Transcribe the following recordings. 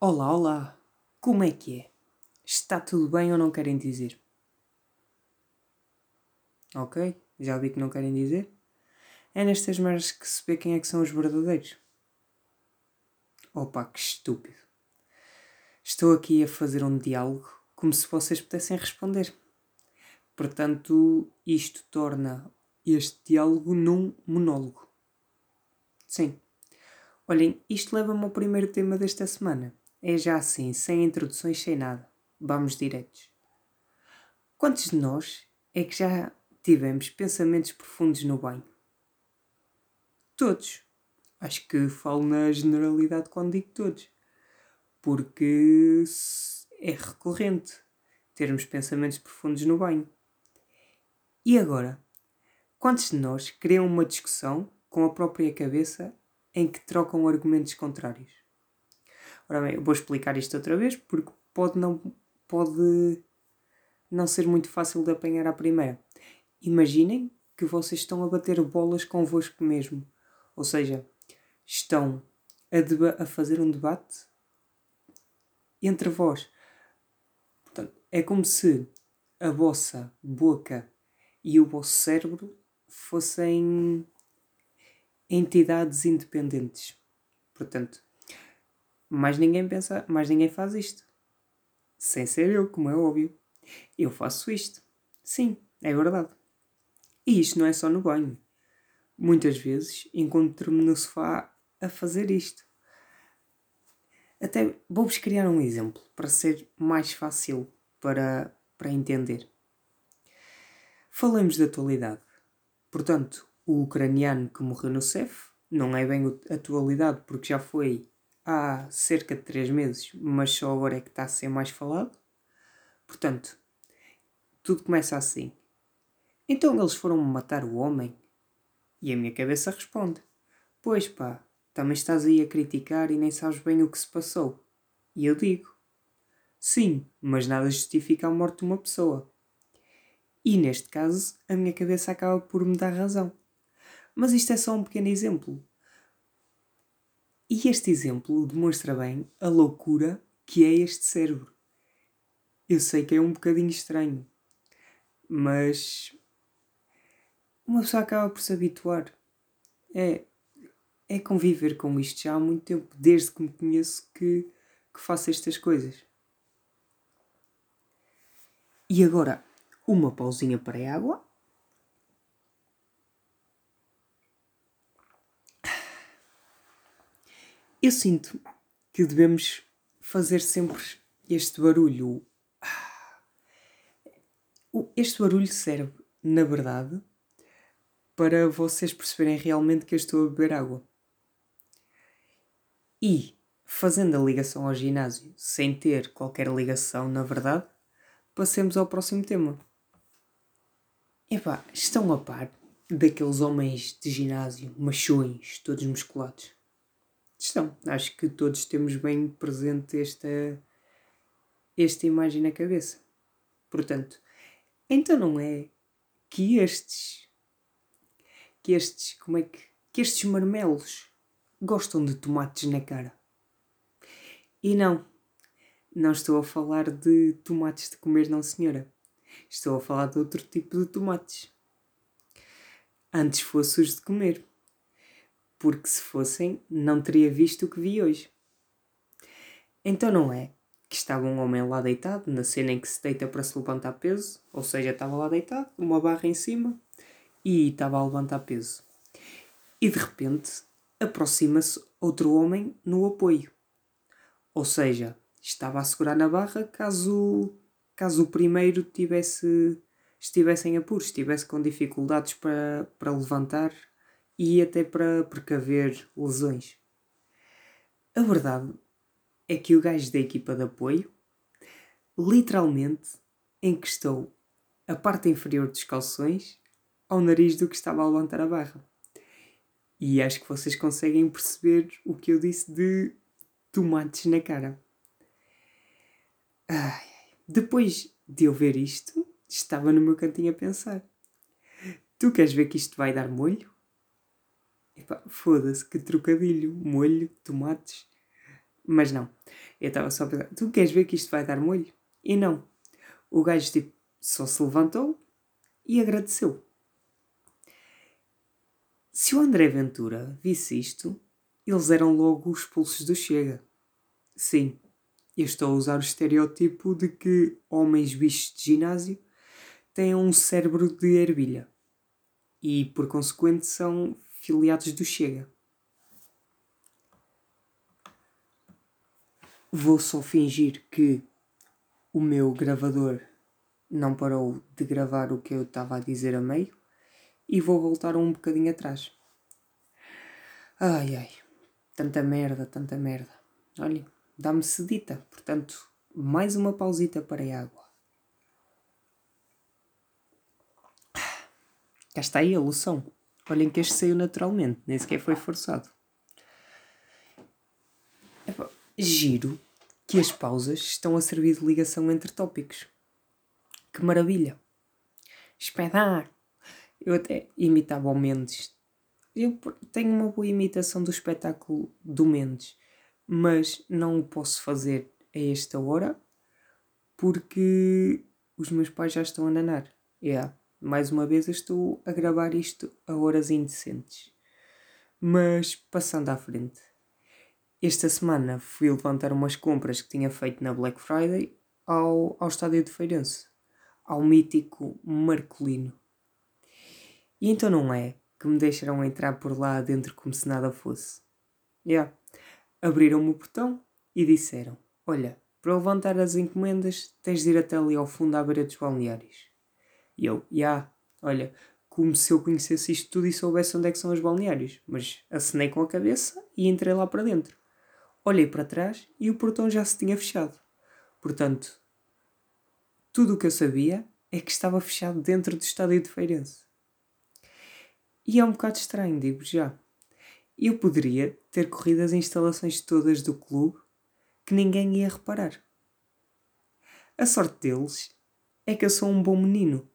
Olá, olá! Como é que é? Está tudo bem ou não querem dizer? Ok, já vi que não querem dizer. É nestas merdas que se vê quem é que são os verdadeiros. Opa, que estúpido. Estou aqui a fazer um diálogo como se vocês pudessem responder. Portanto, isto torna este diálogo num monólogo. Sim. Olhem, isto leva-me ao primeiro tema desta semana. É já assim, sem introduções, sem nada. Vamos diretos. Quantos de nós é que já tivemos pensamentos profundos no banho? Todos. Acho que falo na generalidade quando digo todos. Porque é recorrente termos pensamentos profundos no banho. E agora? Quantos de nós criam uma discussão com a própria cabeça em que trocam argumentos contrários? Ora bem, eu vou explicar isto outra vez porque pode não, pode não ser muito fácil de apanhar à primeira. Imaginem que vocês estão a bater bolas convosco mesmo. Ou seja, estão a, a fazer um debate entre vós. Portanto, é como se a vossa boca e o vosso cérebro fossem entidades independentes. Portanto, mais ninguém pensa, mais ninguém faz isto. Sem ser eu, como é óbvio. Eu faço isto. Sim, é verdade. E isto não é só no banho. Muitas vezes encontro-me no sofá a fazer isto. Até vou-vos criar um exemplo para ser mais fácil para, para entender. Falamos da atualidade. Portanto, o ucraniano que morreu no CEF não é bem atualidade porque já foi há cerca de 3 meses, mas só agora é que está a ser mais falado. Portanto, tudo começa assim. Então eles foram matar o homem? E a minha cabeça responde: Pois pá, também estás aí a criticar e nem sabes bem o que se passou. E eu digo: Sim, mas nada justifica a morte de uma pessoa. E neste caso, a minha cabeça acaba por me dar razão. Mas isto é só um pequeno exemplo. E este exemplo demonstra bem a loucura que é este cérebro. Eu sei que é um bocadinho estranho, mas uma pessoa acaba por se habituar. É, é conviver com isto já há muito tempo, desde que me conheço que, que faço estas coisas. E agora, uma pausinha para a água. Eu sinto que devemos fazer sempre este barulho. Este barulho serve, na verdade, para vocês perceberem realmente que eu estou a beber água. E, fazendo a ligação ao ginásio sem ter qualquer ligação, na verdade, passemos ao próximo tema. Epá, estão a par daqueles homens de ginásio, machões, todos musculados? Estão. Acho que todos temos bem presente esta, esta imagem na cabeça. Portanto, então não é que estes, que estes, como é que, que estes marmelos gostam de tomates na cara. E não, não estou a falar de tomates de comer, não senhora. Estou a falar de outro tipo de tomates. Antes fosse os de comer porque se fossem, não teria visto o que vi hoje. Então não é que estava um homem lá deitado, na cena em que se deita para se levantar peso, ou seja, estava lá deitado, uma barra em cima, e estava a levantar peso. E de repente aproxima-se outro homem no apoio. Ou seja, estava a segurar na barra caso, caso o primeiro tivesse, estivesse em apuros, estivesse com dificuldades para, para levantar e até para precaver lesões. A verdade é que o gajo da equipa de apoio literalmente encostou a parte inferior dos calções ao nariz do que estava a levantar a barra. E acho que vocês conseguem perceber o que eu disse de tomates na cara. Ai, depois de eu ver isto, estava no meu cantinho a pensar: Tu queres ver que isto vai dar molho? Epá, foda-se, que trocadilho. Molho, tomates. Mas não. Eu estava só a pensar, tu queres ver que isto vai dar molho? E não. O gajo tipo, só se levantou e agradeceu. Se o André Ventura visse isto, eles eram logo os pulsos do Chega. Sim, eu estou a usar o estereótipo de que homens bichos de ginásio têm um cérebro de ervilha e, por consequente, são filiados do Chega. Vou só fingir que o meu gravador não parou de gravar o que eu estava a dizer a meio e vou voltar um bocadinho atrás. Ai ai, tanta merda, tanta merda. Olha, dá-me sedita, portanto, mais uma pausita para a água. Cá está aí a loção. Olhem que este saiu naturalmente, nem sequer foi forçado. giro que as pausas estão a servir de ligação entre tópicos. Que maravilha! Espedar! Eu até imitava o Mendes. Eu tenho uma boa imitação do espetáculo do Mendes, mas não o posso fazer a esta hora porque os meus pais já estão a nanar. Yeah. Mais uma vez estou a gravar isto a horas indecentes. Mas passando à frente. Esta semana fui levantar umas compras que tinha feito na Black Friday ao, ao estádio de Feirense, ao mítico Marcolino. E então não é que me deixaram entrar por lá dentro como se nada fosse. Yeah. Abriram-me o portão e disseram: Olha, para levantar as encomendas tens de ir até ali ao fundo à beira dos balneários. E eu, já, yeah, olha, como se eu conhecesse isto tudo e soubesse onde é que são os balneários. Mas acenei com a cabeça e entrei lá para dentro. Olhei para trás e o portão já se tinha fechado. Portanto, tudo o que eu sabia é que estava fechado dentro do estádio de Feirense. E é um bocado estranho, digo já. Eu poderia ter corrido as instalações todas do clube que ninguém ia reparar. A sorte deles é que eu sou um bom menino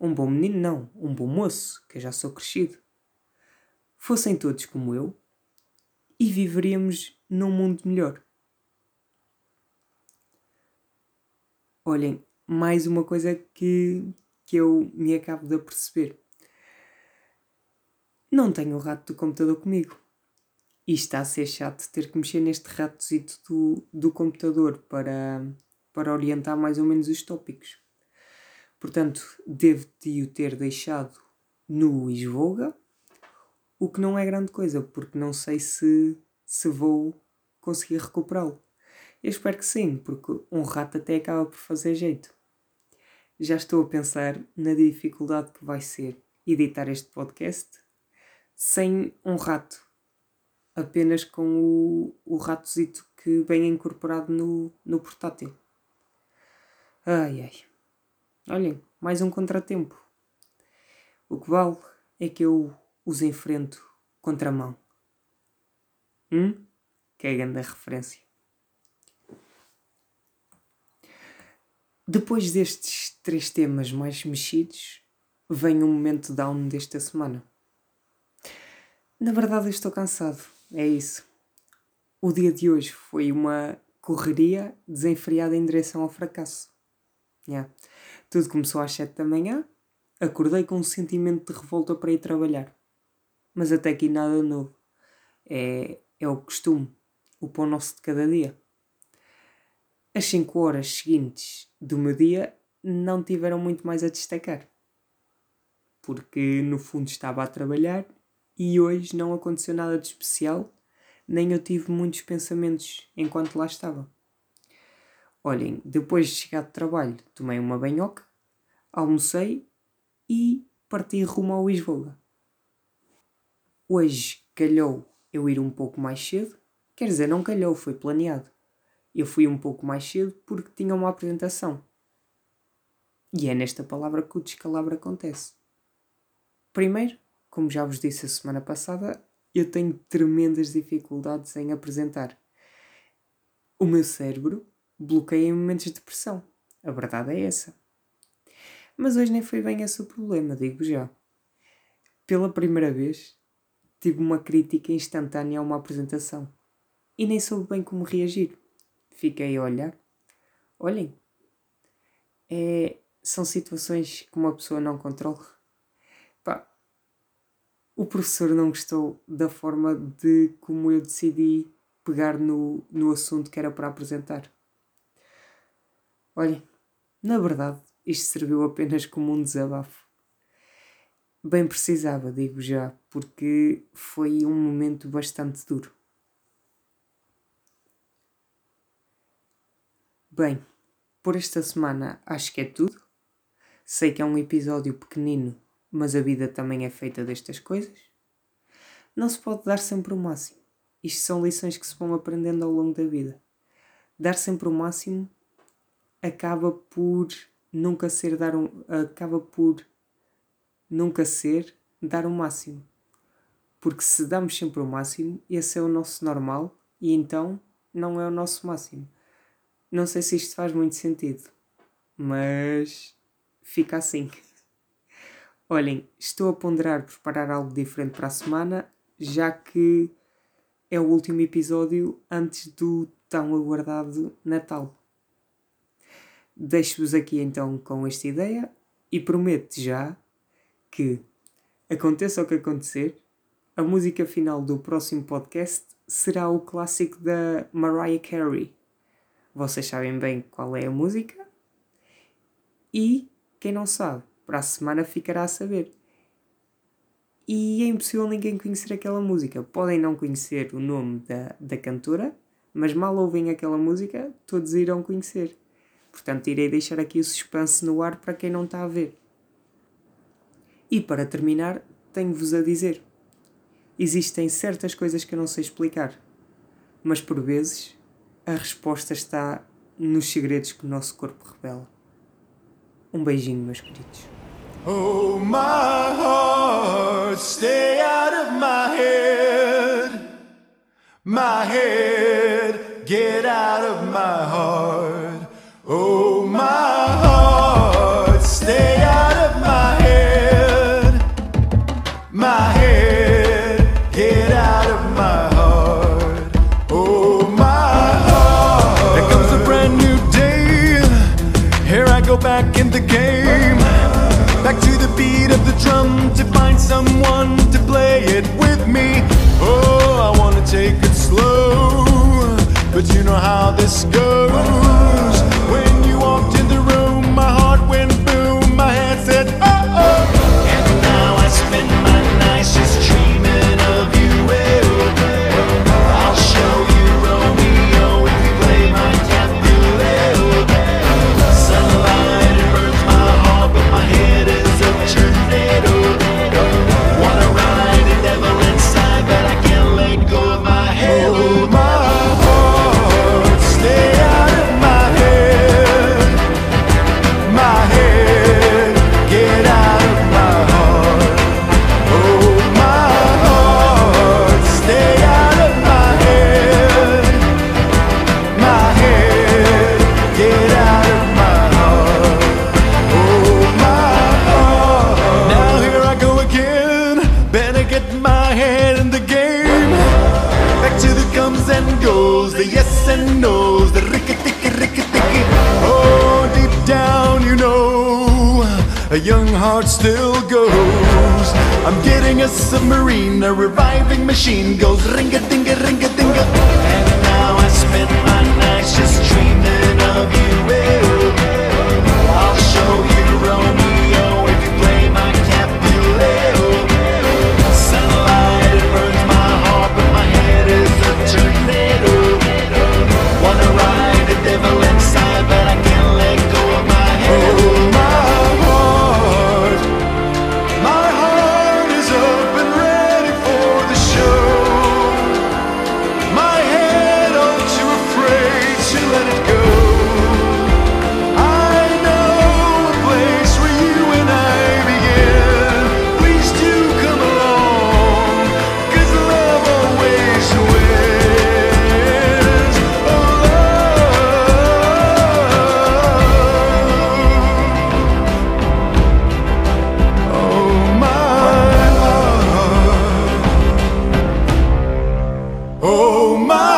um bom menino, não, um bom moço, que eu já sou crescido. Fossem todos como eu e viveríamos num mundo melhor. Olhem, mais uma coisa que, que eu me acabo de aperceber. Não tenho o rato do computador comigo. E está a ser chato ter que mexer neste ratozito do, do computador para, para orientar mais ou menos os tópicos. Portanto, devo-te o ter deixado no Isvoga, o que não é grande coisa, porque não sei se, se vou conseguir recuperá-lo. Eu espero que sim, porque um rato até acaba por fazer jeito. Já estou a pensar na dificuldade que vai ser editar este podcast sem um rato, apenas com o, o ratozito que vem incorporado no, no portátil. Ai ai. Olhem, mais um contratempo. O que vale é que eu os enfrento contra a mão. Hum? Que é a grande referência. Depois destes três temas mais mexidos, vem o um momento down desta semana. Na verdade, eu estou cansado. É isso. O dia de hoje foi uma correria desenfreada em direção ao fracasso. Yeah. Tudo começou às 7 da manhã, acordei com um sentimento de revolta para ir trabalhar. Mas até aqui nada novo. É, é o costume, o pão nosso de cada dia. As 5 horas seguintes do meu dia não tiveram muito mais a destacar. Porque no fundo estava a trabalhar e hoje não aconteceu nada de especial, nem eu tive muitos pensamentos enquanto lá estava. Olhem, depois de chegar de trabalho, tomei uma banhoca, almocei e parti rumo ao Lisboa. Hoje calhou eu ir um pouco mais cedo, quer dizer, não calhou, foi planeado. Eu fui um pouco mais cedo porque tinha uma apresentação. E é nesta palavra que o descalabro acontece. Primeiro, como já vos disse a semana passada, eu tenho tremendas dificuldades em apresentar. O meu cérebro bloqueia em momentos de pressão. A verdade é essa. Mas hoje nem foi bem esse o problema, digo já. Pela primeira vez, tive uma crítica instantânea a uma apresentação. e nem soube bem como reagir. Fiquei a olhar. Olhem, é, são situações que uma pessoa não controla. Pá, o professor não gostou da forma de como eu decidi pegar no, no assunto que era para apresentar. Olhem, na verdade, isto serviu apenas como um desabafo. Bem precisava, digo já, porque foi um momento bastante duro. Bem, por esta semana acho que é tudo. Sei que é um episódio pequenino, mas a vida também é feita destas coisas. Não se pode dar sempre o máximo. Isto são lições que se vão aprendendo ao longo da vida. Dar sempre o máximo acaba por nunca ser dar um, acaba por nunca ser dar o máximo. Porque se damos sempre o máximo, esse é o nosso normal e então não é o nosso máximo. Não sei se isto faz muito sentido, mas fica assim. Olhem, estou a ponderar preparar algo diferente para a semana, já que é o último episódio antes do tão aguardado Natal. Deixo-vos aqui então com esta ideia e prometo já que, aconteça o que acontecer, a música final do próximo podcast será o clássico da Mariah Carey. Vocês sabem bem qual é a música? E quem não sabe, para a semana ficará a saber. E é impossível ninguém conhecer aquela música. Podem não conhecer o nome da, da cantora, mas mal ouvem aquela música, todos irão conhecer. Portanto, irei deixar aqui o suspense no ar para quem não está a ver. E para terminar, tenho-vos a dizer: existem certas coisas que eu não sei explicar, mas por vezes a resposta está nos segredos que o nosso corpo revela. Um beijinho, meus queridos. Oh, my heart, stay out of my head. My head, get out of my heart. A submarine, a reviving machine goes ring a ding a Oh my